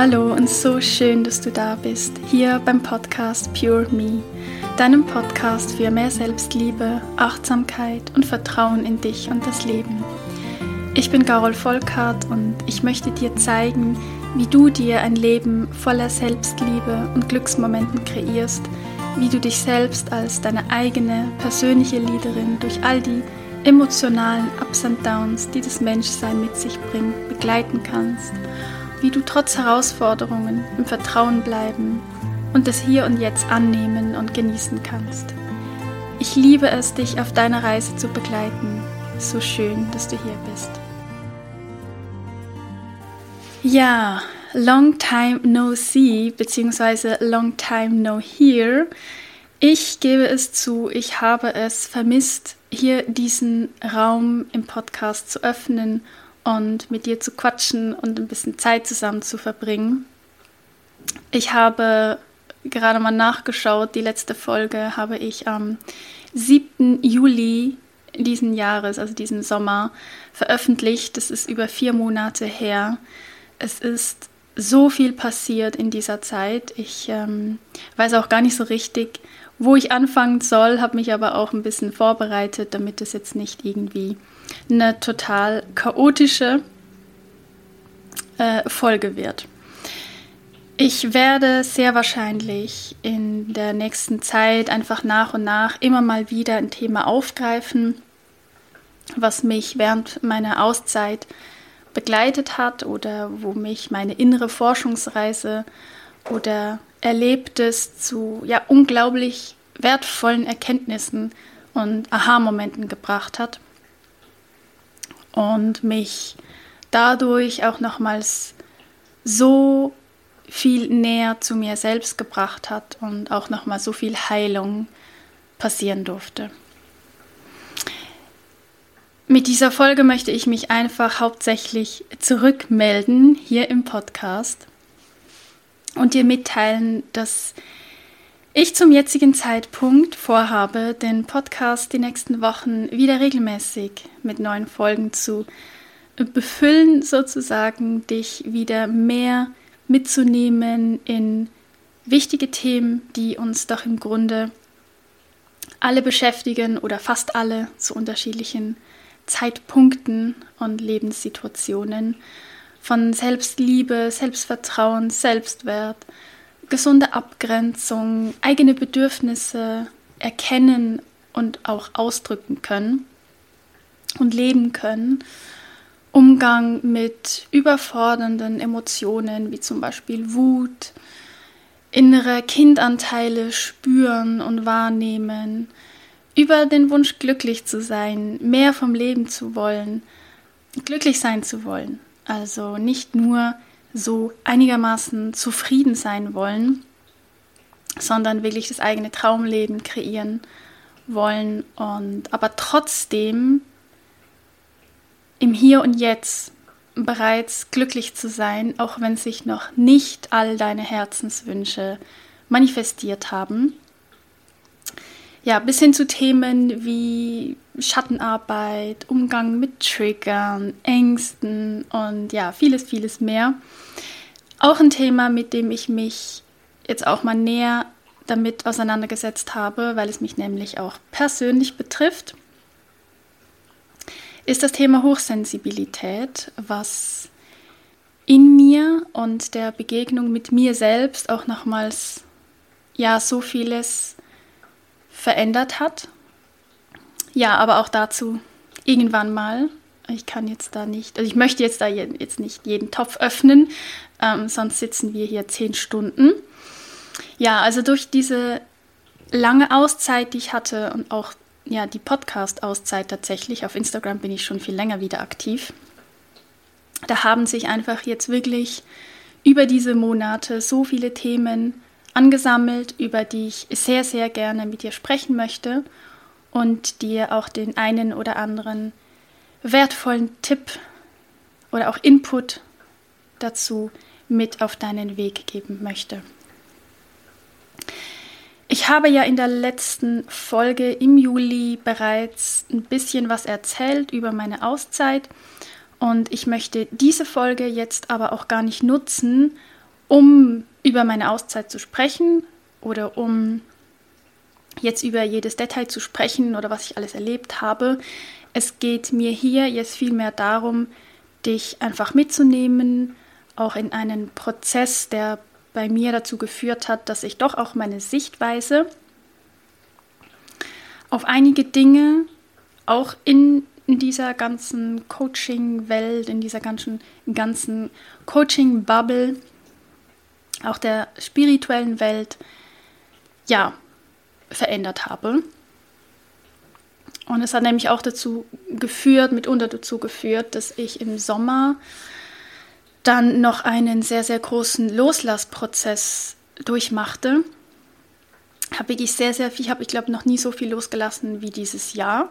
Hallo und so schön, dass du da bist, hier beim Podcast Pure Me, deinem Podcast für mehr Selbstliebe, Achtsamkeit und Vertrauen in dich und das Leben. Ich bin Carol Volkart und ich möchte dir zeigen, wie du dir ein Leben voller Selbstliebe und Glücksmomenten kreierst, wie du dich selbst als deine eigene persönliche Leaderin durch all die emotionalen Ups und Downs, die das Menschsein mit sich bringt, begleiten kannst – wie du trotz Herausforderungen im Vertrauen bleiben und das Hier und Jetzt annehmen und genießen kannst. Ich liebe es, dich auf deiner Reise zu begleiten. So schön, dass du hier bist. Ja, long time no see, beziehungsweise long time no hear. Ich gebe es zu, ich habe es vermisst, hier diesen Raum im Podcast zu öffnen und mit dir zu quatschen und ein bisschen Zeit zusammen zu verbringen. Ich habe gerade mal nachgeschaut, die letzte Folge habe ich am 7. Juli diesen Jahres, also diesen Sommer, veröffentlicht. Das ist über vier Monate her. Es ist so viel passiert in dieser Zeit. Ich ähm, weiß auch gar nicht so richtig, wo ich anfangen soll, habe mich aber auch ein bisschen vorbereitet, damit es jetzt nicht irgendwie eine total chaotische äh, Folge wird. Ich werde sehr wahrscheinlich in der nächsten Zeit einfach nach und nach immer mal wieder ein Thema aufgreifen, was mich während meiner Auszeit begleitet hat oder wo mich meine innere Forschungsreise oder Erlebtes zu ja unglaublich wertvollen Erkenntnissen und Aha-Momenten gebracht hat und mich dadurch auch nochmals so viel näher zu mir selbst gebracht hat und auch nochmal so viel Heilung passieren durfte. Mit dieser Folge möchte ich mich einfach hauptsächlich zurückmelden hier im Podcast und dir mitteilen, dass ich zum jetzigen Zeitpunkt vorhabe, den Podcast die nächsten Wochen wieder regelmäßig mit neuen Folgen zu befüllen, sozusagen, dich wieder mehr mitzunehmen in wichtige Themen, die uns doch im Grunde alle beschäftigen oder fast alle zu unterschiedlichen Zeitpunkten und Lebenssituationen. Von Selbstliebe, Selbstvertrauen, Selbstwert, gesunde Abgrenzung, eigene Bedürfnisse erkennen und auch ausdrücken können und leben können. Umgang mit überfordernden Emotionen wie zum Beispiel Wut, innere Kindanteile spüren und wahrnehmen, über den Wunsch glücklich zu sein, mehr vom Leben zu wollen, glücklich sein zu wollen. Also nicht nur so einigermaßen zufrieden sein wollen, sondern wirklich das eigene Traumleben kreieren wollen und aber trotzdem im Hier und Jetzt bereits glücklich zu sein, auch wenn sich noch nicht all deine Herzenswünsche manifestiert haben. Ja, bis hin zu Themen wie Schattenarbeit, Umgang mit Triggern, Ängsten und ja, vieles, vieles mehr. Auch ein Thema, mit dem ich mich jetzt auch mal näher damit auseinandergesetzt habe, weil es mich nämlich auch persönlich betrifft, ist das Thema Hochsensibilität, was in mir und der Begegnung mit mir selbst auch nochmals ja so vieles verändert hat ja, aber auch dazu irgendwann mal. Ich kann jetzt da nicht, also ich möchte jetzt da jetzt nicht jeden Topf öffnen, ähm, sonst sitzen wir hier zehn Stunden. Ja, also durch diese lange Auszeit, die ich hatte und auch ja, die Podcast-Auszeit tatsächlich, auf Instagram bin ich schon viel länger wieder aktiv. Da haben sich einfach jetzt wirklich über diese Monate so viele Themen angesammelt, über die ich sehr, sehr gerne mit dir sprechen möchte und dir auch den einen oder anderen wertvollen Tipp oder auch Input dazu mit auf deinen Weg geben möchte. Ich habe ja in der letzten Folge im Juli bereits ein bisschen was erzählt über meine Auszeit und ich möchte diese Folge jetzt aber auch gar nicht nutzen, um über meine Auszeit zu sprechen oder um jetzt über jedes Detail zu sprechen oder was ich alles erlebt habe. Es geht mir hier jetzt vielmehr darum, dich einfach mitzunehmen, auch in einen Prozess, der bei mir dazu geführt hat, dass ich doch auch meine Sichtweise auf einige Dinge auch in, dieser ganzen Coaching-Welt, in dieser ganzen, ganzen Coaching-Bubble, auch der spirituellen Welt, ja, verändert habe. Und es hat nämlich auch dazu geführt, mitunter dazu geführt, dass ich im Sommer dann noch einen sehr, sehr großen Loslassprozess durchmachte. Habe wirklich sehr, sehr viel, habe, ich glaube, noch nie so viel losgelassen wie dieses Jahr.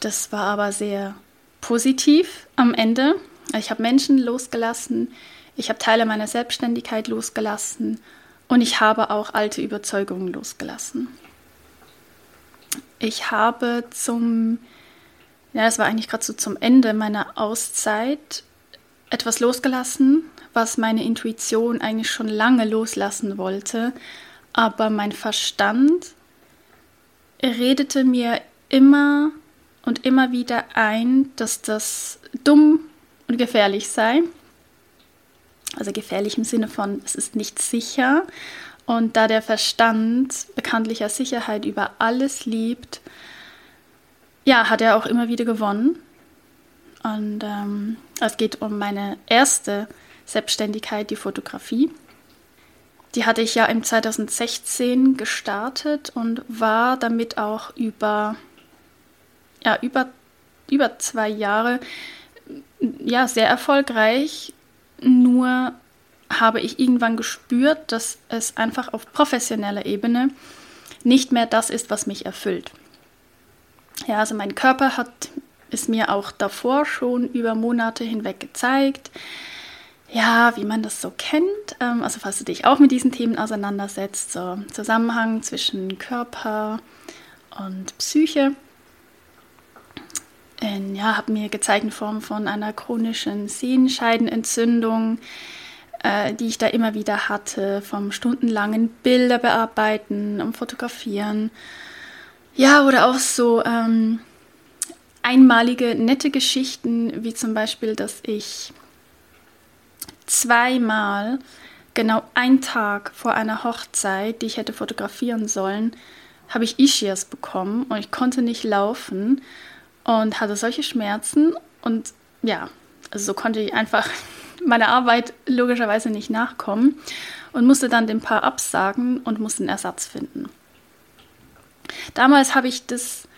Das war aber sehr positiv am Ende. Ich habe Menschen losgelassen, ich habe Teile meiner Selbstständigkeit losgelassen und ich habe auch alte Überzeugungen losgelassen. Ich habe zum, ja, das war eigentlich gerade so zum Ende meiner Auszeit etwas losgelassen, was meine Intuition eigentlich schon lange loslassen wollte, aber mein Verstand redete mir immer und immer wieder ein, dass das dumm und gefährlich sei. Also gefährlich im Sinne von, es ist nicht sicher. Und da der Verstand bekanntlicher Sicherheit über alles liebt, ja, hat er auch immer wieder gewonnen. Und ähm, es geht um meine erste Selbstständigkeit, die Fotografie. Die hatte ich ja im 2016 gestartet und war damit auch über, ja, über, über zwei Jahre ja, sehr erfolgreich. Nur habe ich irgendwann gespürt, dass es einfach auf professioneller Ebene nicht mehr das ist, was mich erfüllt. Ja, also mein Körper hat es mir auch davor schon über Monate hinweg gezeigt. Ja, wie man das so kennt. Ähm, also falls du dich auch mit diesen Themen auseinandersetzt, so Zusammenhang zwischen Körper und Psyche. In, ja, habe mir gezeigt in Form von einer chronischen Sehenscheidenentzündung, äh, die ich da immer wieder hatte, vom stundenlangen Bilder bearbeiten und fotografieren. Ja, oder auch so ähm, einmalige nette Geschichten, wie zum Beispiel, dass ich zweimal genau einen Tag vor einer Hochzeit, die ich hätte fotografieren sollen, habe ich Ischias bekommen und ich konnte nicht laufen und hatte solche Schmerzen und ja, also so konnte ich einfach meiner Arbeit logischerweise nicht nachkommen und musste dann dem Paar absagen und musste einen Ersatz finden. Damals habe ich das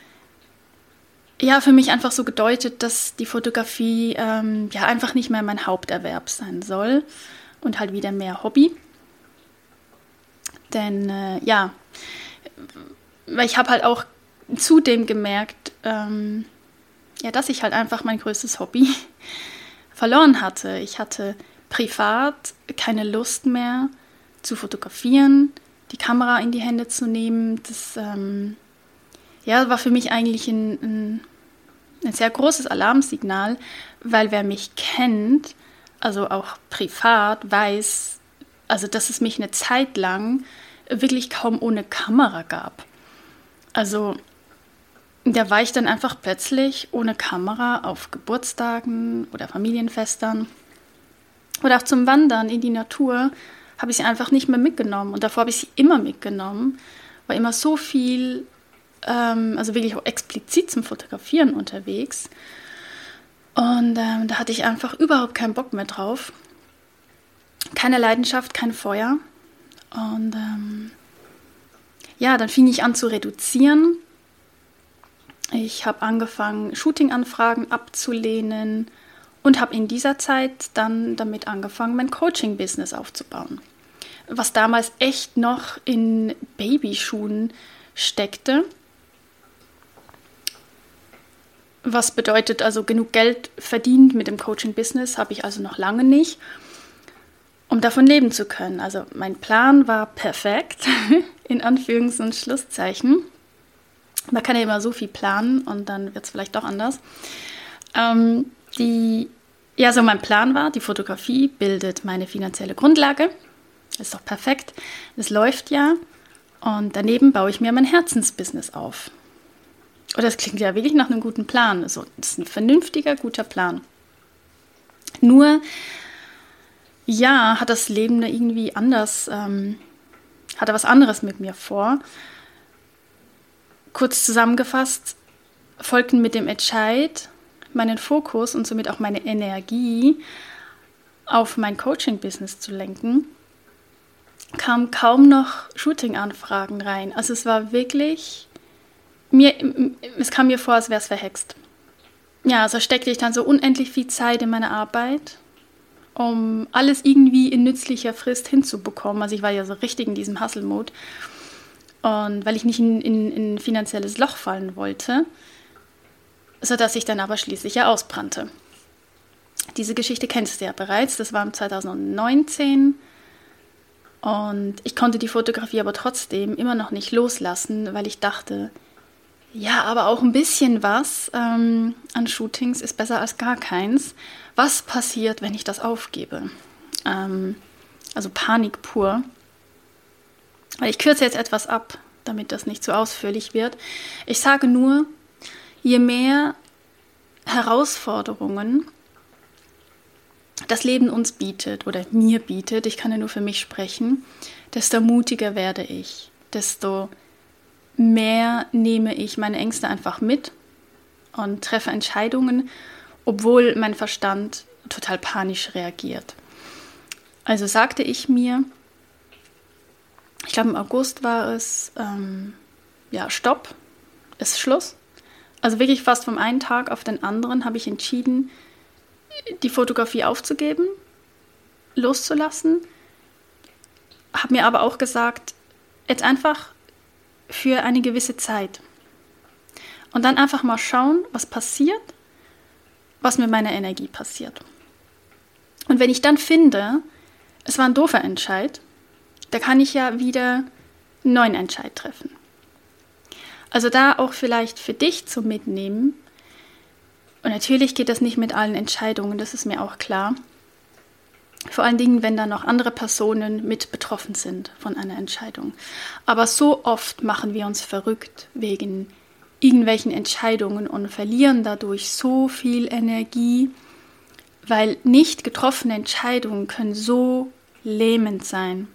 ja für mich einfach so gedeutet, dass die Fotografie ähm, ja einfach nicht mehr mein Haupterwerb sein soll und halt wieder mehr Hobby. Denn äh, ja, weil ich habe halt auch zudem gemerkt, ähm, ja, dass ich halt einfach mein größtes Hobby verloren hatte. Ich hatte privat keine Lust mehr zu fotografieren, die Kamera in die Hände zu nehmen. Das ähm, ja, war für mich eigentlich ein, ein, ein sehr großes Alarmsignal, weil wer mich kennt, also auch privat, weiß, also dass es mich eine Zeit lang wirklich kaum ohne Kamera gab. Also da war ich dann einfach plötzlich ohne Kamera auf Geburtstagen oder Familienfestern oder auch zum Wandern in die Natur habe ich sie einfach nicht mehr mitgenommen. Und davor habe ich sie immer mitgenommen, war immer so viel, ähm, also wirklich auch explizit zum Fotografieren unterwegs. Und ähm, da hatte ich einfach überhaupt keinen Bock mehr drauf. Keine Leidenschaft, kein Feuer. Und ähm, ja, dann fing ich an zu reduzieren ich habe angefangen, Shooting-Anfragen abzulehnen und habe in dieser Zeit dann damit angefangen, mein Coaching-Business aufzubauen. Was damals echt noch in Babyschuhen steckte. Was bedeutet also, genug Geld verdient mit dem Coaching-Business habe ich also noch lange nicht, um davon leben zu können. Also mein Plan war perfekt, in Anführungs- und Schlusszeichen. Man kann ja immer so viel planen und dann wird es vielleicht doch anders. Ähm, die, ja, so mein Plan war, die Fotografie bildet meine finanzielle Grundlage. Ist doch perfekt. Es läuft ja. Und daneben baue ich mir mein Herzensbusiness auf. Und das klingt ja wirklich nach einem guten Plan. Also, das ist ein vernünftiger, guter Plan. Nur, ja, hat das Leben da irgendwie anders, ähm, hat er was anderes mit mir vor. Kurz zusammengefasst, folgten mit dem Entscheid, meinen Fokus und somit auch meine Energie auf mein Coaching-Business zu lenken, kamen kaum noch Shooting-Anfragen rein. Also es war wirklich, mir, es kam mir vor, als wäre es verhext. Ja, also steckte ich dann so unendlich viel Zeit in meine Arbeit, um alles irgendwie in nützlicher Frist hinzubekommen. Also ich war ja so richtig in diesem Hustle-Mode. Und weil ich nicht in, in, in ein finanzielles Loch fallen wollte, sodass ich dann aber schließlich ja ausbrannte. Diese Geschichte kennst du ja bereits, das war im 2019 und ich konnte die Fotografie aber trotzdem immer noch nicht loslassen, weil ich dachte, ja, aber auch ein bisschen was ähm, an Shootings ist besser als gar keins. Was passiert, wenn ich das aufgebe? Ähm, also Panik pur. Ich kürze jetzt etwas ab, damit das nicht zu ausführlich wird. Ich sage nur, je mehr Herausforderungen das Leben uns bietet oder mir bietet, ich kann ja nur für mich sprechen, desto mutiger werde ich, desto mehr nehme ich meine Ängste einfach mit und treffe Entscheidungen, obwohl mein Verstand total panisch reagiert. Also sagte ich mir, ich glaube im August war es, ähm, ja, stopp, ist Schluss. Also wirklich fast vom einen Tag auf den anderen habe ich entschieden, die Fotografie aufzugeben, loszulassen. Habe mir aber auch gesagt, jetzt einfach für eine gewisse Zeit. Und dann einfach mal schauen, was passiert, was mit meiner Energie passiert. Und wenn ich dann finde, es war ein doofer Entscheid, da kann ich ja wieder einen neuen Entscheid treffen. Also da auch vielleicht für dich zu mitnehmen. Und natürlich geht das nicht mit allen Entscheidungen, das ist mir auch klar. Vor allen Dingen, wenn da noch andere Personen mit betroffen sind von einer Entscheidung. Aber so oft machen wir uns verrückt wegen irgendwelchen Entscheidungen und verlieren dadurch so viel Energie, weil nicht getroffene Entscheidungen können so lähmend sein.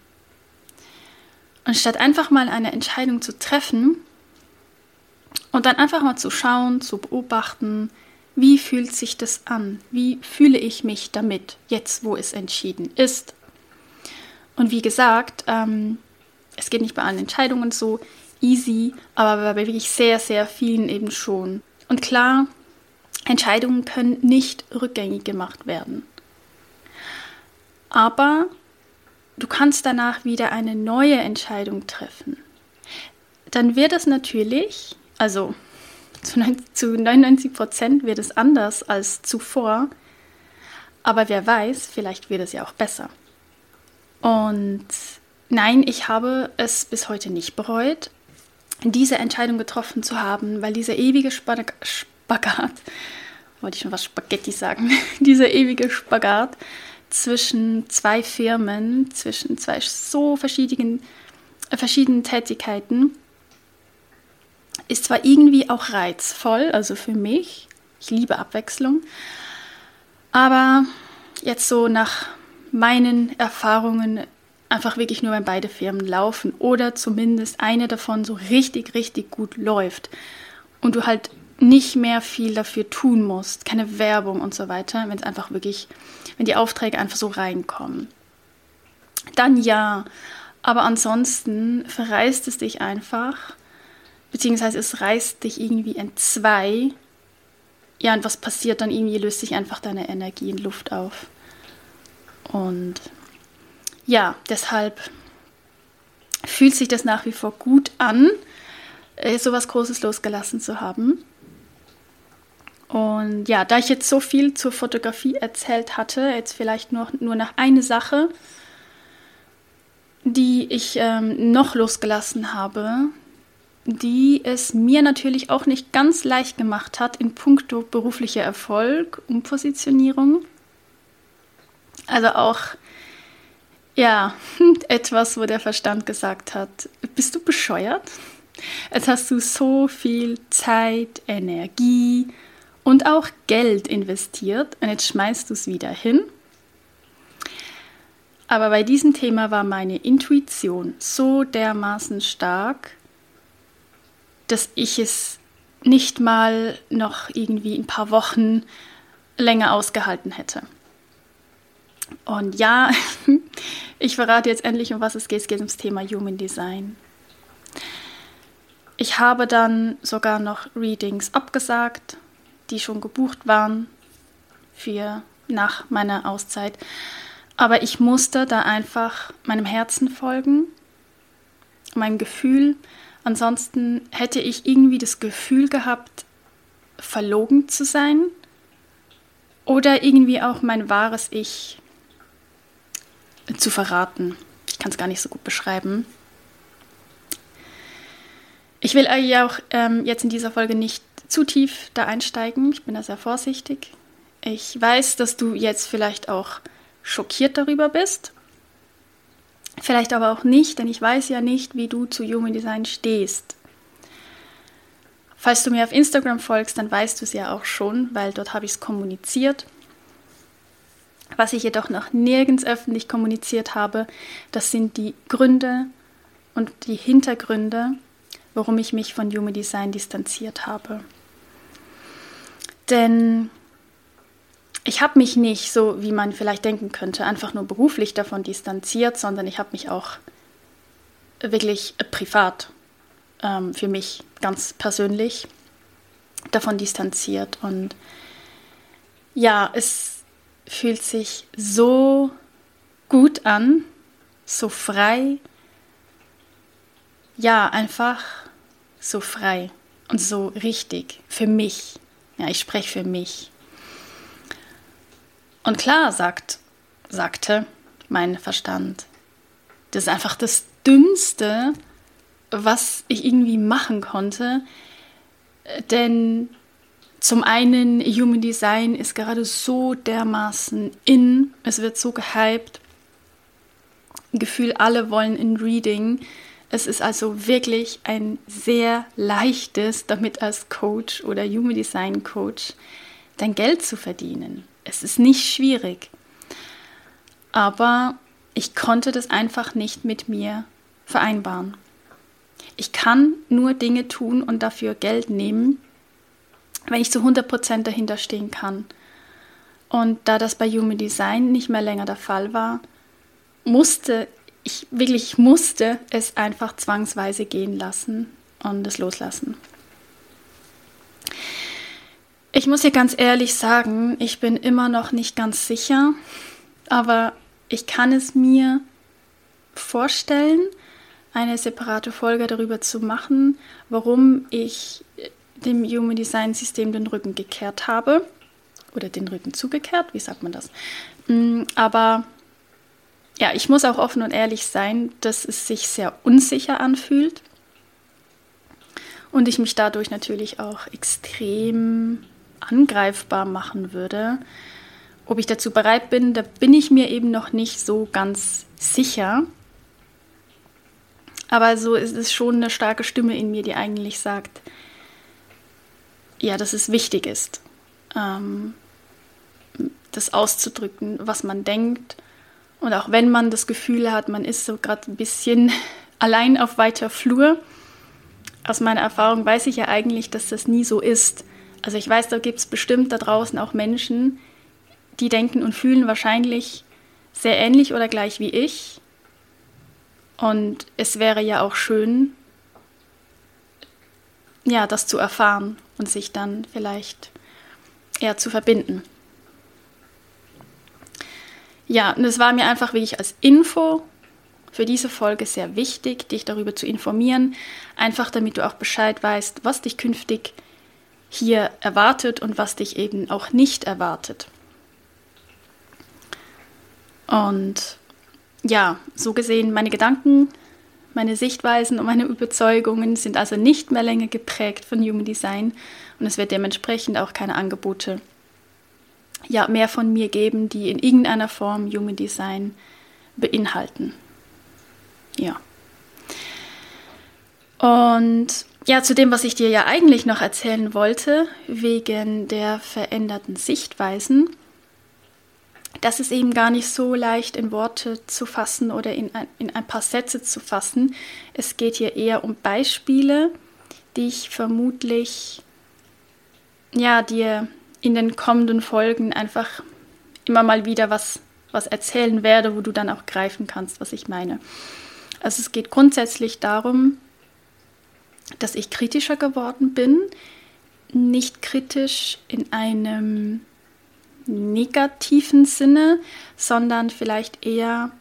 Und statt einfach mal eine Entscheidung zu treffen, und dann einfach mal zu schauen, zu beobachten, wie fühlt sich das an? Wie fühle ich mich damit, jetzt wo es entschieden ist? Und wie gesagt, ähm, es geht nicht bei allen Entscheidungen so easy, aber bei wirklich sehr, sehr vielen eben schon. Und klar, Entscheidungen können nicht rückgängig gemacht werden. Aber du kannst danach wieder eine neue Entscheidung treffen. Dann wird es natürlich also zu 99 Prozent wird es anders als zuvor. Aber wer weiß, vielleicht wird es ja auch besser. Und nein, ich habe es bis heute nicht bereut, diese Entscheidung getroffen zu haben, weil dieser ewige Spag Spagat, wollte ich schon was Spaghetti sagen, dieser ewige Spagat zwischen zwei Firmen, zwischen zwei so verschiedenen, äh, verschiedenen Tätigkeiten, ist zwar irgendwie auch reizvoll, also für mich, ich liebe Abwechslung, aber jetzt so nach meinen Erfahrungen einfach wirklich nur, wenn beide Firmen laufen oder zumindest eine davon so richtig, richtig gut läuft und du halt nicht mehr viel dafür tun musst, keine Werbung und so weiter, wenn es einfach wirklich, wenn die Aufträge einfach so reinkommen. Dann ja, aber ansonsten verreist es dich einfach beziehungsweise es reißt dich irgendwie in zwei. Ja, und was passiert dann irgendwie? Löst sich einfach deine Energie in Luft auf. Und ja, deshalb fühlt sich das nach wie vor gut an, äh, so was Großes losgelassen zu haben. Und ja, da ich jetzt so viel zur Fotografie erzählt hatte, jetzt vielleicht nur, nur noch eine Sache, die ich ähm, noch losgelassen habe, die es mir natürlich auch nicht ganz leicht gemacht hat in puncto beruflicher Erfolg und Positionierung. Also auch, ja, etwas, wo der Verstand gesagt hat, bist du bescheuert? Jetzt hast du so viel Zeit, Energie und auch Geld investiert und jetzt schmeißt du es wieder hin. Aber bei diesem Thema war meine Intuition so dermaßen stark, dass ich es nicht mal noch irgendwie ein paar Wochen länger ausgehalten hätte. Und ja, ich verrate jetzt endlich, um was es geht. Es geht ums Thema Human Design. Ich habe dann sogar noch Readings abgesagt, die schon gebucht waren für nach meiner Auszeit. Aber ich musste da einfach meinem Herzen folgen, meinem Gefühl. Ansonsten hätte ich irgendwie das Gefühl gehabt, verlogen zu sein oder irgendwie auch mein wahres Ich zu verraten. Ich kann es gar nicht so gut beschreiben. Ich will euch auch ähm, jetzt in dieser Folge nicht zu tief da einsteigen. Ich bin da sehr vorsichtig. Ich weiß, dass du jetzt vielleicht auch schockiert darüber bist. Vielleicht aber auch nicht, denn ich weiß ja nicht, wie du zu Human Design stehst. Falls du mir auf Instagram folgst, dann weißt du es ja auch schon, weil dort habe ich es kommuniziert. Was ich jedoch noch nirgends öffentlich kommuniziert habe, das sind die Gründe und die Hintergründe, warum ich mich von Human Design distanziert habe. Denn ich habe mich nicht, so wie man vielleicht denken könnte, einfach nur beruflich davon distanziert, sondern ich habe mich auch wirklich privat ähm, für mich ganz persönlich davon distanziert. Und ja, es fühlt sich so gut an, so frei. Ja, einfach so frei und so richtig für mich. Ja, ich spreche für mich. Und klar, sagt, sagte mein Verstand, das ist einfach das Dümmste, was ich irgendwie machen konnte. Denn zum einen, Human Design ist gerade so dermaßen in, es wird so gehypt. Gefühl, alle wollen in Reading. Es ist also wirklich ein sehr leichtes, damit als Coach oder Human Design Coach dein Geld zu verdienen. Es ist nicht schwierig. Aber ich konnte das einfach nicht mit mir vereinbaren. Ich kann nur Dinge tun und dafür Geld nehmen, wenn ich zu 100% dahinter stehen kann. Und da das bei Human Design nicht mehr länger der Fall war, musste ich wirklich musste es einfach zwangsweise gehen lassen und es loslassen. Ich muss hier ganz ehrlich sagen, ich bin immer noch nicht ganz sicher, aber ich kann es mir vorstellen, eine separate Folge darüber zu machen, warum ich dem Human Design System den Rücken gekehrt habe. Oder den Rücken zugekehrt, wie sagt man das? Mm, aber ja, ich muss auch offen und ehrlich sein, dass es sich sehr unsicher anfühlt und ich mich dadurch natürlich auch extrem angreifbar machen würde. Ob ich dazu bereit bin, da bin ich mir eben noch nicht so ganz sicher. Aber so ist es schon eine starke Stimme in mir, die eigentlich sagt, ja, dass es wichtig ist, ähm, das auszudrücken, was man denkt. Und auch wenn man das Gefühl hat, man ist so gerade ein bisschen allein auf weiter Flur, aus meiner Erfahrung weiß ich ja eigentlich, dass das nie so ist. Also ich weiß, da gibt es bestimmt da draußen auch Menschen, die denken und fühlen wahrscheinlich sehr ähnlich oder gleich wie ich. Und es wäre ja auch schön, ja, das zu erfahren und sich dann vielleicht eher zu verbinden. Ja, und es war mir einfach wirklich als Info für diese Folge sehr wichtig, dich darüber zu informieren, einfach damit du auch Bescheid weißt, was dich künftig hier erwartet und was dich eben auch nicht erwartet. Und ja, so gesehen, meine Gedanken, meine Sichtweisen und meine Überzeugungen sind also nicht mehr länger geprägt von Human Design und es wird dementsprechend auch keine Angebote ja mehr von mir geben, die in irgendeiner Form Human Design beinhalten. Ja. Und ja, zu dem, was ich dir ja eigentlich noch erzählen wollte, wegen der veränderten Sichtweisen, das ist eben gar nicht so leicht in Worte zu fassen oder in ein, in ein paar Sätze zu fassen. Es geht hier eher um Beispiele, die ich vermutlich ja, dir in den kommenden Folgen einfach immer mal wieder was, was erzählen werde, wo du dann auch greifen kannst, was ich meine. Also es geht grundsätzlich darum, dass ich kritischer geworden bin, nicht kritisch in einem negativen Sinne, sondern vielleicht eher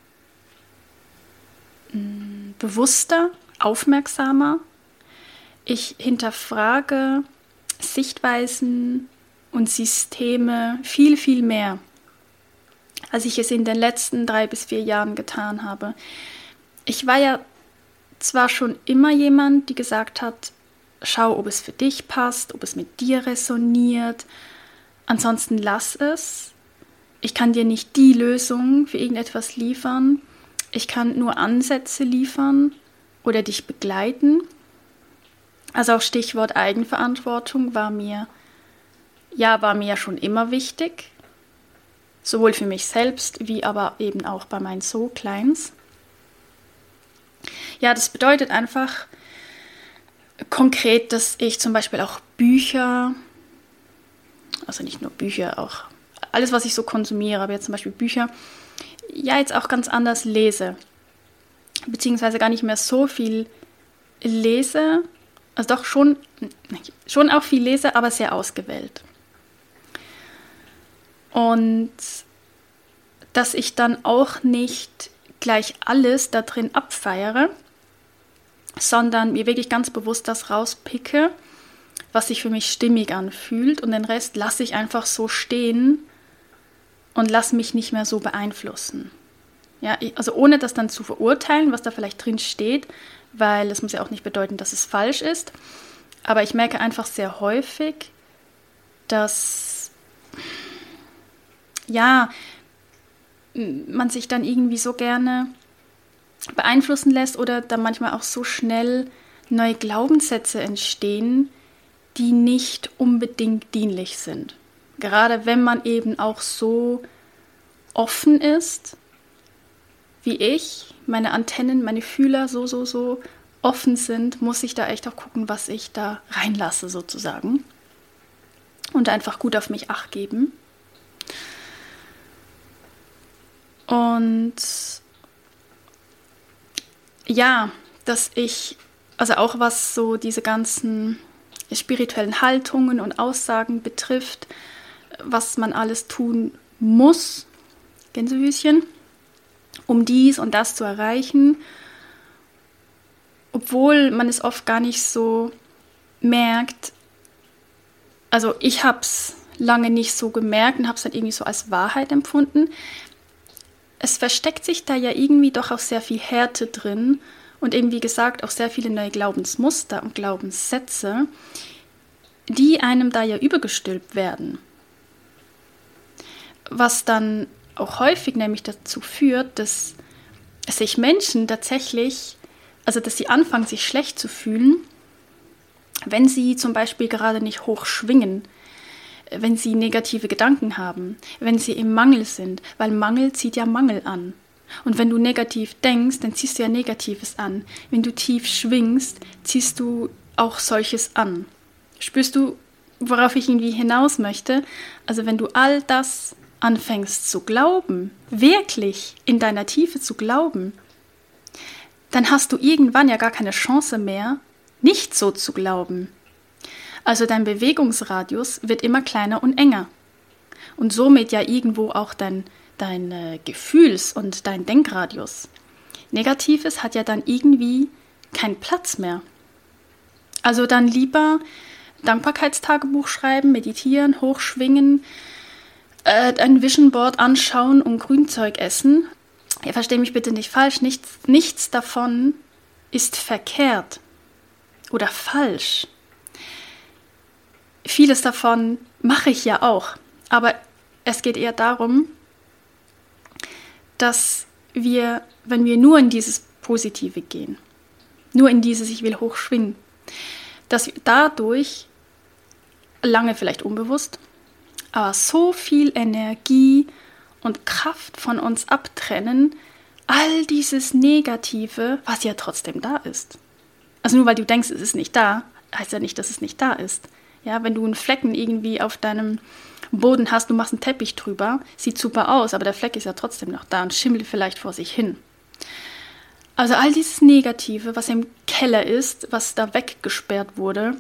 mh, mm, bewusster, aufmerksamer. Ich hinterfrage Sichtweisen und Systeme viel, viel mehr, als ich es in den letzten drei bis vier Jahren getan habe. Ich war ja zwar schon immer jemand, die gesagt hat, schau, ob es für dich passt, ob es mit dir resoniert. Ansonsten lass es. Ich kann dir nicht die Lösung für irgendetwas liefern. Ich kann nur Ansätze liefern oder dich begleiten. Also auch Stichwort Eigenverantwortung war mir ja war mir schon immer wichtig, sowohl für mich selbst wie aber eben auch bei meinen so Kleins. Ja, das bedeutet einfach konkret, dass ich zum Beispiel auch Bücher, also nicht nur Bücher, auch alles, was ich so konsumiere, aber jetzt zum Beispiel Bücher, ja, jetzt auch ganz anders lese. Beziehungsweise gar nicht mehr so viel lese, also doch schon, schon auch viel lese, aber sehr ausgewählt. Und dass ich dann auch nicht gleich alles da drin abfeiere, sondern mir wirklich ganz bewusst das rauspicke, was sich für mich stimmig anfühlt und den Rest lasse ich einfach so stehen und lasse mich nicht mehr so beeinflussen. Ja, also ohne das dann zu verurteilen, was da vielleicht drin steht, weil es muss ja auch nicht bedeuten, dass es falsch ist. Aber ich merke einfach sehr häufig, dass ja, man sich dann irgendwie so gerne beeinflussen lässt oder dann manchmal auch so schnell neue Glaubenssätze entstehen, die nicht unbedingt dienlich sind. Gerade wenn man eben auch so offen ist, wie ich, meine Antennen, meine Fühler so, so, so offen sind, muss ich da echt auch gucken, was ich da reinlasse sozusagen. Und einfach gut auf mich acht geben. Und ja, dass ich, also auch was so diese ganzen spirituellen Haltungen und Aussagen betrifft, was man alles tun muss, Gänsefüßchen, um dies und das zu erreichen, obwohl man es oft gar nicht so merkt. Also ich habe es lange nicht so gemerkt und habe es dann irgendwie so als Wahrheit empfunden, es versteckt sich da ja irgendwie doch auch sehr viel Härte drin und eben wie gesagt auch sehr viele neue Glaubensmuster und Glaubenssätze, die einem da ja übergestülpt werden. Was dann auch häufig nämlich dazu führt, dass sich Menschen tatsächlich, also dass sie anfangen, sich schlecht zu fühlen, wenn sie zum Beispiel gerade nicht hoch schwingen, wenn sie negative Gedanken haben, wenn sie im Mangel sind, weil Mangel zieht ja Mangel an. Und wenn du negativ denkst, dann ziehst du ja Negatives an. Wenn du tief schwingst, ziehst du auch solches an. Spürst du, worauf ich irgendwie hinaus möchte? Also wenn du all das anfängst zu glauben, wirklich in deiner Tiefe zu glauben, dann hast du irgendwann ja gar keine Chance mehr, nicht so zu glauben. Also dein Bewegungsradius wird immer kleiner und enger. Und somit ja irgendwo auch dein, dein äh, Gefühls- und dein Denkradius. Negatives hat ja dann irgendwie keinen Platz mehr. Also dann lieber Dankbarkeitstagebuch schreiben, meditieren, hochschwingen, äh, ein Vision Board anschauen und Grünzeug essen. Ja, verstehe mich bitte nicht falsch, nichts, nichts davon ist verkehrt oder falsch vieles davon mache ich ja auch. Aber Es geht eher darum, dass wir, wenn wir nur in dieses Positive gehen, nur in dieses Ich will hochschwingen, dass wir dadurch lange vielleicht unbewusst, aber so viel Energie und Kraft von uns abtrennen, all dieses Negative, was ja trotzdem da ist. Also nur weil du denkst, es ist nicht da, heißt ja nicht, dass es nicht da ist. Ja, wenn du einen Flecken irgendwie auf deinem Boden hast, du machst einen Teppich drüber, sieht super aus, aber der Fleck ist ja trotzdem noch da und schimmelt vielleicht vor sich hin. Also all dieses Negative, was im Keller ist, was da weggesperrt wurde,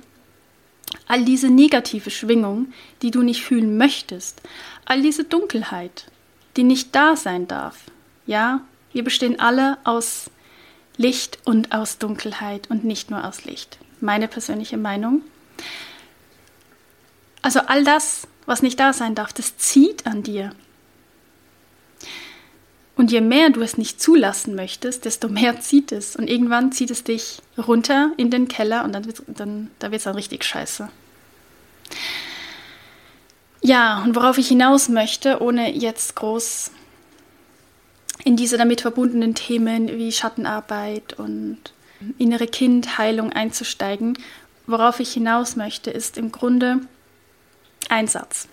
all diese negative Schwingung, die du nicht fühlen möchtest, all diese Dunkelheit, die nicht da sein darf. Ja, wir bestehen alle aus Licht und aus Dunkelheit und nicht nur aus Licht. Meine persönliche Meinung. Also all das, was nicht da sein darf, das zieht an dir. Und je mehr du es nicht zulassen möchtest, desto mehr zieht es. Und irgendwann zieht es dich runter in den Keller und dann, wird, dann da es dann richtig scheiße. Ja, und worauf ich hinaus möchte, ohne jetzt groß in diese damit verbundenen Themen wie Schattenarbeit und innere Kindheilung einzusteigen, worauf ich hinaus möchte, ist im Grunde ein Satz.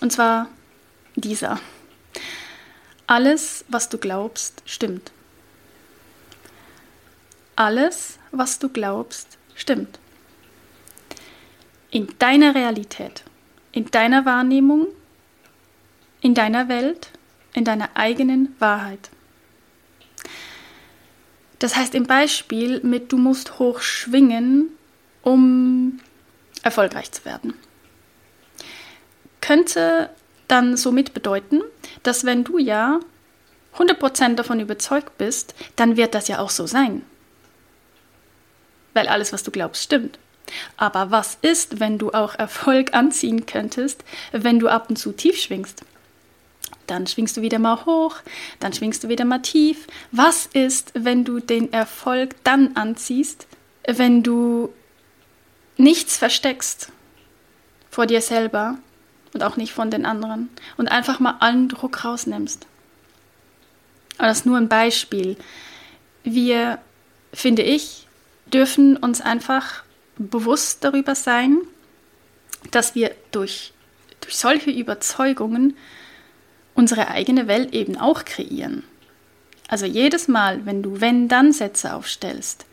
Und zwar dieser. Alles, was du glaubst, stimmt. Alles, was du glaubst, stimmt. In deiner Realität, in deiner Wahrnehmung, in deiner Welt, in deiner eigenen Wahrheit. Das heißt im Beispiel mit du musst hoch schwingen, um erfolgreich zu werden. Könnte dann somit bedeuten, dass wenn du ja 100% davon überzeugt bist, dann wird das ja auch so sein. Weil alles, was du glaubst, stimmt. Aber was ist, wenn du auch Erfolg anziehen könntest, wenn du ab und zu tief schwingst? Dann schwingst du wieder mal hoch, dann schwingst du wieder mal tief. Was ist, wenn du den Erfolg dann anziehst, wenn du nichts versteckst vor dir selber, und auch nicht von den anderen und einfach mal allen Druck rausnimmst. Aber das ist nur ein Beispiel. Wir, finde ich, dürfen uns einfach bewusst darüber sein, dass wir durch, durch solche Überzeugungen unsere eigene Welt eben auch kreieren. Also jedes Mal, wenn du wenn-dann-Sätze aufstellst,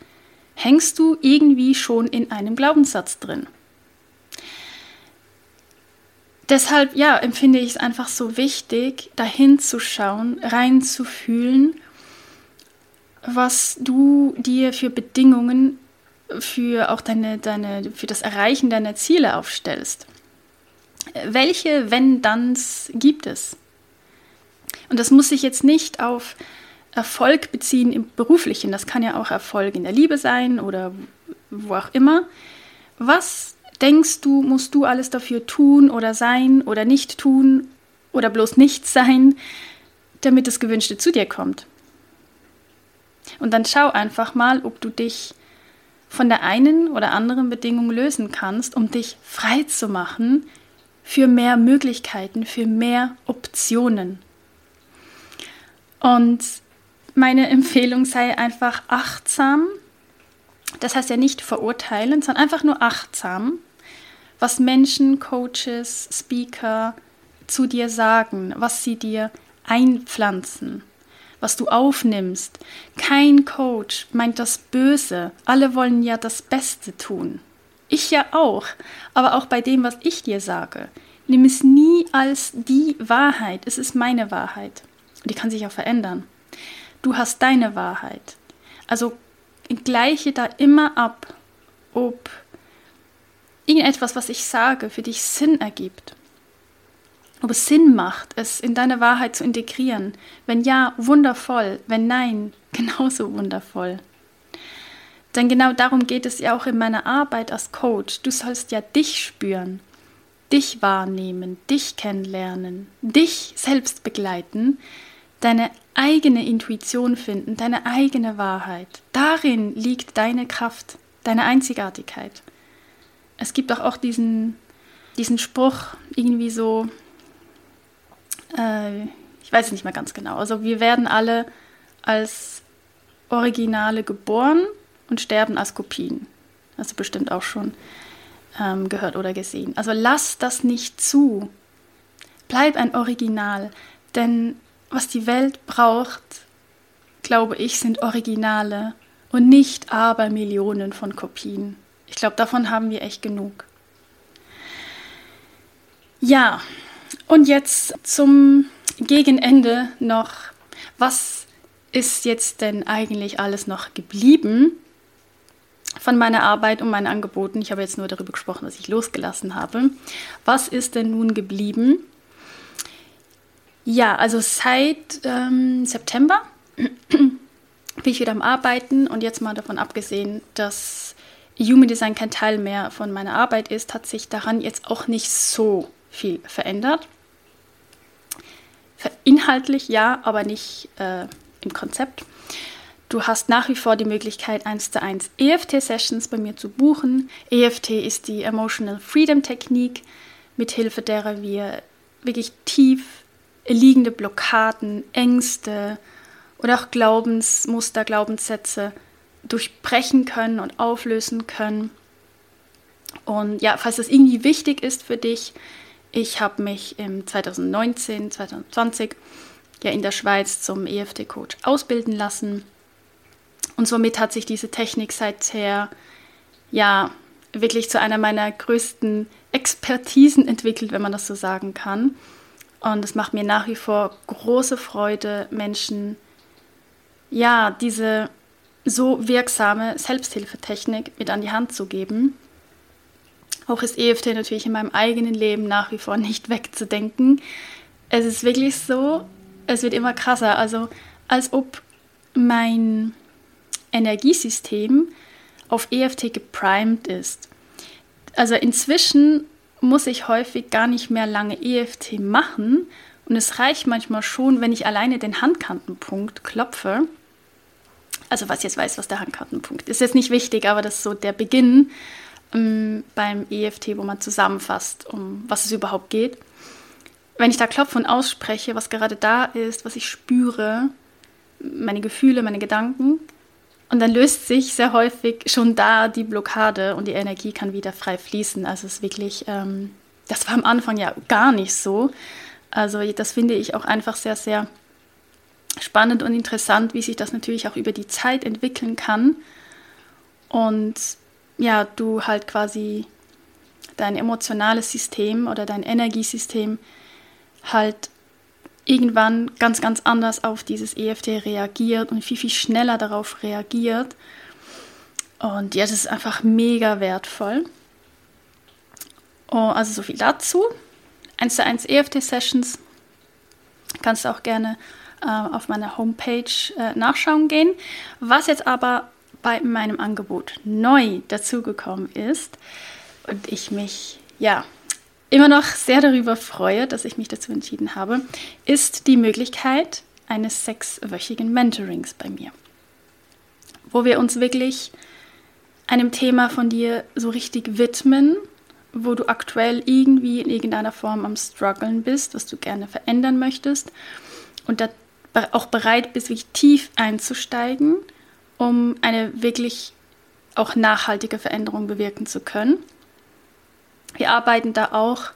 hängst du irgendwie schon in einem Glaubenssatz drin deshalb, ja, empfinde ich es einfach so wichtig, dahin zu schauen, reinzufühlen, was du dir für Bedingungen für auch deine, deine, für das Erreichen deiner Ziele aufstellst. Welche Wenn-Danns gibt es? Und das muss sich jetzt nicht auf Erfolg beziehen im Beruflichen, das kann ja auch Erfolg in der Liebe sein oder wo auch immer. Was denkst du, musst du alles dafür tun oder sein oder nicht tun oder bloß nicht sein, damit das Gewünschte zu dir kommt. Und dann schau einfach mal, ob du dich von der einen oder anderen Bedingung lösen kannst, um dich frei zu machen für mehr Möglichkeiten, für mehr Optionen. Und meine Empfehlung sei einfach achtsam. Das heißt ja nicht verurteilen, sondern einfach nur achtsam was Menschen, Coaches, Speaker zu dir sagen, was sie dir einpflanzen, was du aufnimmst. Kein Coach meint das Böse. Alle wollen ja das Beste tun. Ich ja auch. Aber auch bei dem, was ich dir sage. Nimm es nie als die Wahrheit. Es ist meine Wahrheit. Und die kann sich auch verändern. Du hast deine Wahrheit. Also gleiche da immer ab, ob irgendetwas, was ich sage, für dich Sinn ergibt. Ob es Sinn macht, es in deine Wahrheit zu integrieren. Wenn ja, wundervoll. Wenn nein, genauso wundervoll. Denn genau darum geht es ja auch in meiner Arbeit als Coach. Du sollst ja dich spüren, dich wahrnehmen, dich kennenlernen, dich selbst begleiten, deine eigene Intuition finden, deine eigene Wahrheit. Darin liegt deine Kraft, deine Einzigartigkeit es gibt auch, auch diesen, diesen Spruch, irgendwie so, äh, ich weiß es nicht mehr ganz genau. Also wir werden alle als Originale geboren und sterben als Kopien. Hast du bestimmt auch schon ähm, gehört oder gesehen. Also lass das nicht zu. Bleib ein Original. Denn was die Welt braucht, glaube ich, sind Originale und nicht aber Millionen von Kopien. Ich glaube, davon haben wir echt genug. Ja, und jetzt zum Gegenende noch, was ist jetzt denn eigentlich alles noch geblieben von meiner Arbeit und meinen Angeboten? Ich habe jetzt nur darüber gesprochen, was ich losgelassen habe. Was ist denn nun geblieben? Ja, also seit ähm, September bin ich wieder am Arbeiten und jetzt mal davon abgesehen, dass Human Design kein Teil mehr von meiner Arbeit ist, hat sich daran jetzt auch nicht so viel verändert. Inhaltlich ja, aber nicht äh, im Konzept. Du hast nach wie vor die Möglichkeit, 1 zu 1 EFT-Sessions bei mir zu buchen. EFT ist die Emotional Freedom Technik, mithilfe derer wir wirklich tief liegende Blockaden, Ängste oder auch Glaubensmuster, Glaubenssätze durchbrechen können und auflösen können. Und ja, falls das irgendwie wichtig ist für dich, ich habe mich im 2019, 2020 ja in der Schweiz zum EFT-Coach ausbilden lassen. Und somit hat sich diese Technik seither ja wirklich zu einer meiner größten Expertisen entwickelt, wenn man das so sagen kann. Und es macht mir nach wie vor große Freude, Menschen ja diese so wirksame Selbsthilfetechnik mit an die Hand zu geben. Auch ist EFT natürlich in meinem eigenen Leben nach wie vor nicht wegzudenken. Es ist wirklich so, es wird immer krasser. Also als ob mein Energiesystem auf EFT geprimed ist. Also inzwischen muss ich häufig gar nicht mehr lange EFT machen und es reicht manchmal schon, wenn ich alleine den Handkantenpunkt klopfe. Also was jetzt weiß, was der Handkantenpunkt ist, ist jetzt nicht wichtig, aber das ist so der Beginn ähm, beim EFT, wo man zusammenfasst, um was es überhaupt geht. Wenn ich da klopfe und ausspreche, was gerade da ist, was ich spüre, meine Gefühle, meine Gedanken, und dann löst sich sehr häufig schon da die Blockade und die Energie kann wieder frei fließen. Also es ist wirklich, ähm, das war am Anfang ja gar nicht so. Also das finde ich auch einfach sehr, sehr spannend und interessant, wie sich das natürlich auch über die Zeit entwickeln kann. Und ja, du halt quasi dein emotionales System oder dein Energiesystem halt irgendwann ganz, ganz anders auf dieses EFT reagiert und viel, viel schneller darauf reagiert. Und ja, das ist einfach mega wertvoll. Oh, also so viel dazu. 1 zu 1 EFT-Sessions kannst du auch gerne äh, auf meiner Homepage äh, nachschauen gehen. Was jetzt aber bei meinem Angebot neu dazugekommen ist und ich mich ja immer noch sehr darüber freue, dass ich mich dazu entschieden habe, ist die Möglichkeit eines sechswöchigen Mentorings bei mir, wo wir uns wirklich einem Thema von dir so richtig widmen, wo du aktuell irgendwie in irgendeiner Form am struggeln bist, was du gerne verändern möchtest und da auch bereit bist, wirklich tief einzusteigen um eine wirklich auch nachhaltige Veränderung bewirken zu können. Wir arbeiten da auch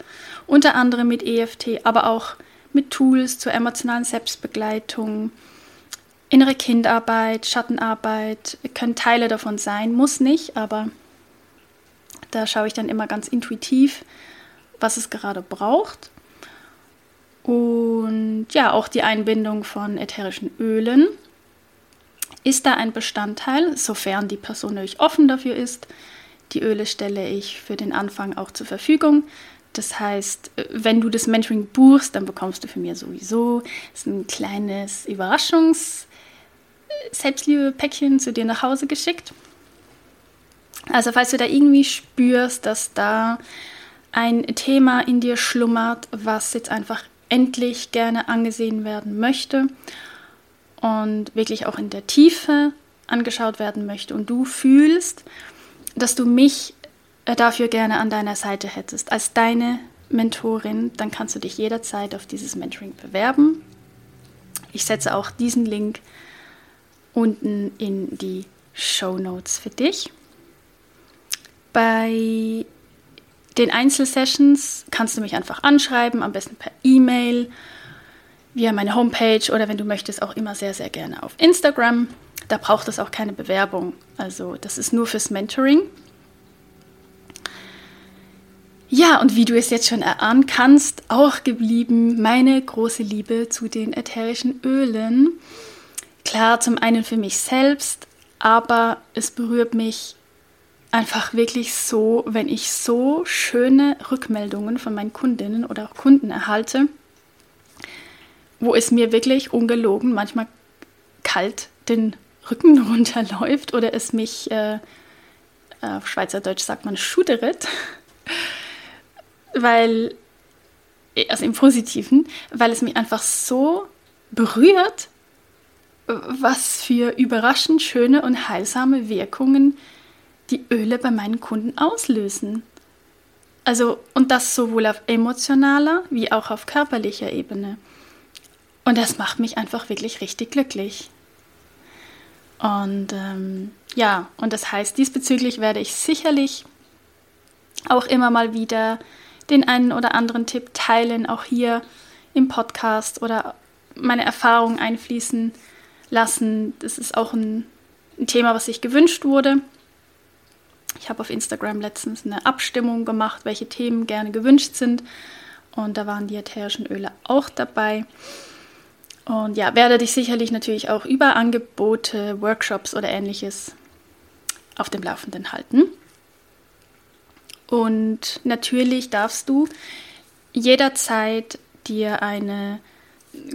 unter anderem mit EFT, aber auch mit Tools zur emotionalen Selbstbegleitung, innere Kindarbeit, Schattenarbeit, können Teile davon sein, muss nicht, aber da schaue ich dann immer ganz intuitiv, was es gerade braucht. Und ja, auch die Einbindung von ätherischen Ölen ist da ein Bestandteil, sofern die Person natürlich offen dafür ist. Die Öle stelle ich für den Anfang auch zur Verfügung. Das heißt, wenn du das Mentoring buchst, dann bekommst du von mir sowieso ein kleines Überraschungs- Selbstliebe-Päckchen zu dir nach Hause geschickt. Also falls du da irgendwie spürst, dass da ein Thema in dir schlummert, was jetzt einfach endlich gerne angesehen werden möchte und wirklich auch in der Tiefe angeschaut werden möchte und du fühlst, dass du mich äh, dafür gerne an deiner Seite hättest, als deine Mentorin, dann kannst du dich jederzeit auf dieses Mentoring bewerben. Ich setze auch diesen Link unten in die Show Notes für dich. Bei den Einzelsessions kannst du mich einfach anschreiben, am besten per E-Mail, via meine Homepage oder wenn du möchtest, auch immer sehr, sehr gerne auf Instagram. Da braucht es auch keine Bewerbung. Also das ist nur fürs Mentoring. Ja, und wie du es jetzt schon erahnen kannst, auch geblieben meine große Liebe zu den ätherischen Ölen. Klar, zum einen für mich selbst, aber es berührt mich einfach wirklich so, wenn ich so schöne Rückmeldungen von meinen Kundinnen oder auch Kunden erhalte, wo es mir wirklich ungelogen manchmal kalt den Rücken runterläuft oder es mich, äh, auf Schweizerdeutsch sagt man, schuderet weil, also im Positiven, weil es mich einfach so berührt, was für überraschend schöne und heilsame Wirkungen die Öle bei meinen Kunden auslösen. Also, und das sowohl auf emotionaler wie auch auf körperlicher Ebene. Und das macht mich einfach wirklich richtig glücklich. Und ähm, ja, und das heißt, diesbezüglich werde ich sicherlich auch immer mal wieder den einen oder anderen Tipp teilen, auch hier im Podcast oder meine Erfahrungen einfließen lassen. Das ist auch ein, ein Thema, was sich gewünscht wurde. Ich habe auf Instagram letztens eine Abstimmung gemacht, welche Themen gerne gewünscht sind. Und da waren die ätherischen Öle auch dabei. Und ja, werde dich sicherlich natürlich auch über Angebote, Workshops oder ähnliches auf dem Laufenden halten. Und natürlich darfst du jederzeit dir eine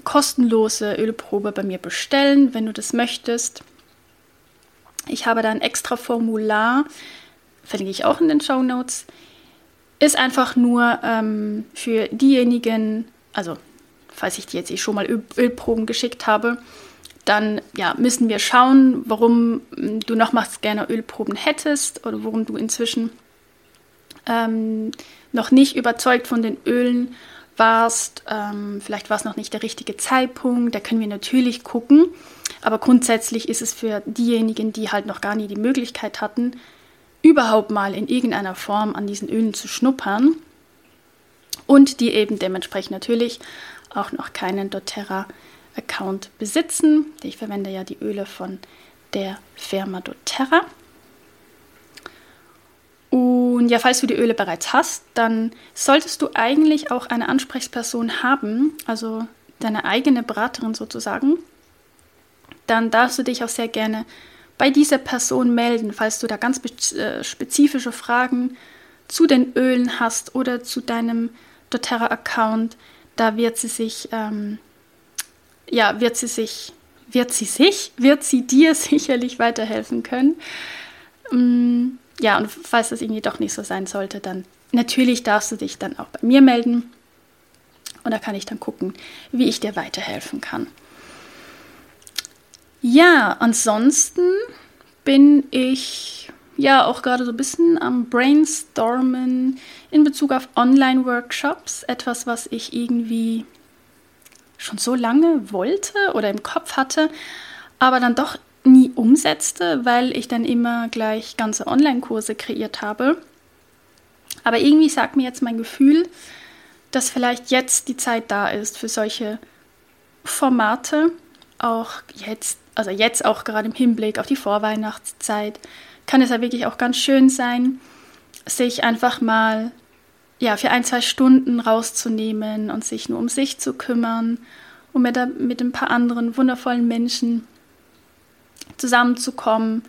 kostenlose Ölprobe bei mir bestellen, wenn du das möchtest. Ich habe da ein extra Formular, verlinke ich auch in den Show Notes. Ist einfach nur ähm, für diejenigen, also falls ich dir jetzt eh schon mal Öl Ölproben geschickt habe, dann ja, müssen wir schauen, warum du nochmals gerne Ölproben hättest oder warum du inzwischen ähm, noch nicht überzeugt von den Ölen warst, ähm, vielleicht war es noch nicht der richtige Zeitpunkt, da können wir natürlich gucken. Aber grundsätzlich ist es für diejenigen, die halt noch gar nie die Möglichkeit hatten, überhaupt mal in irgendeiner Form an diesen Ölen zu schnuppern. Und die eben dementsprechend natürlich auch noch keinen doTERRA-Account besitzen. Ich verwende ja die Öle von der Firma doTERRA. Und ja, falls du die Öle bereits hast, dann solltest du eigentlich auch eine Ansprechperson haben, also deine eigene Beraterin sozusagen. Dann darfst du dich auch sehr gerne bei dieser Person melden, falls du da ganz äh, spezifische Fragen zu den Ölen hast oder zu deinem doTERRA-Account. Da wird sie sich, ähm, ja, wird sie sich, wird sie sich, wird sie dir sicherlich weiterhelfen können. Ähm, ja, und falls das irgendwie doch nicht so sein sollte, dann natürlich darfst du dich dann auch bei mir melden. Und da kann ich dann gucken, wie ich dir weiterhelfen kann. Ja, ansonsten bin ich ja auch gerade so ein bisschen am Brainstormen in Bezug auf Online-Workshops. Etwas, was ich irgendwie schon so lange wollte oder im Kopf hatte, aber dann doch nie umsetzte, weil ich dann immer gleich ganze Online-Kurse kreiert habe. Aber irgendwie sagt mir jetzt mein Gefühl, dass vielleicht jetzt die Zeit da ist für solche Formate, auch jetzt, also jetzt auch gerade im Hinblick auf die Vorweihnachtszeit, kann es ja wirklich auch ganz schön sein, sich einfach mal ja, für ein, zwei Stunden rauszunehmen und sich nur um sich zu kümmern und mit, mit ein paar anderen wundervollen Menschen zusammenzukommen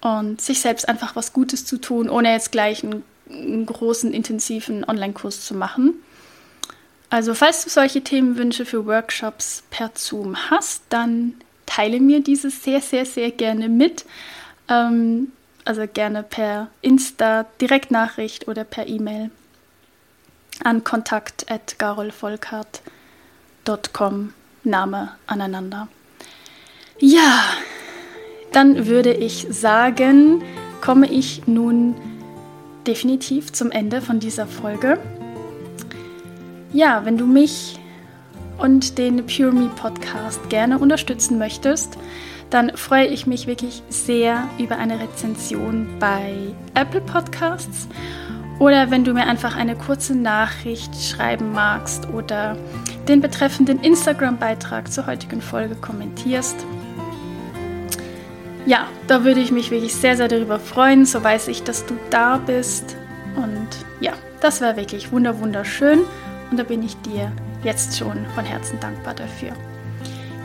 und sich selbst einfach was Gutes zu tun, ohne jetzt gleich einen, einen großen, intensiven Online-Kurs zu machen. Also falls du solche Themenwünsche für Workshops per Zoom hast, dann teile mir dieses sehr, sehr, sehr gerne mit. Ähm, also gerne per Insta, Direktnachricht oder per E-Mail an kontakt.garolvolkart.com Name aneinander. Ja, dann würde ich sagen, komme ich nun definitiv zum Ende von dieser Folge. ja, wenn du mich und den Pure Me Podcast gerne unterstützen möchtest, dann freue ich mich wirklich sehr über eine Rezension bei Apple Podcasts oder wenn du mir einfach eine kurze Nachricht schreiben magst oder den betreffenden Instagram-Beitrag zur heutigen Folge kommentierst. Ja, da würde ich mich wirklich sehr, sehr darüber freuen. So weiß ich, dass du da bist. Und ja, das wäre wirklich wunderschön. Und da bin ich dir jetzt schon von Herzen dankbar dafür.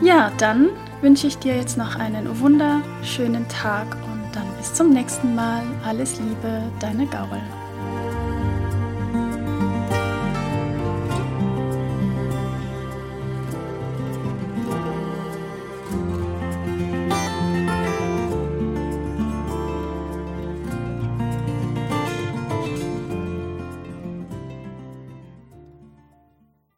Ja, dann wünsche ich dir jetzt noch einen wunderschönen Tag und dann bis zum nächsten Mal. Alles Liebe, deine Gaul.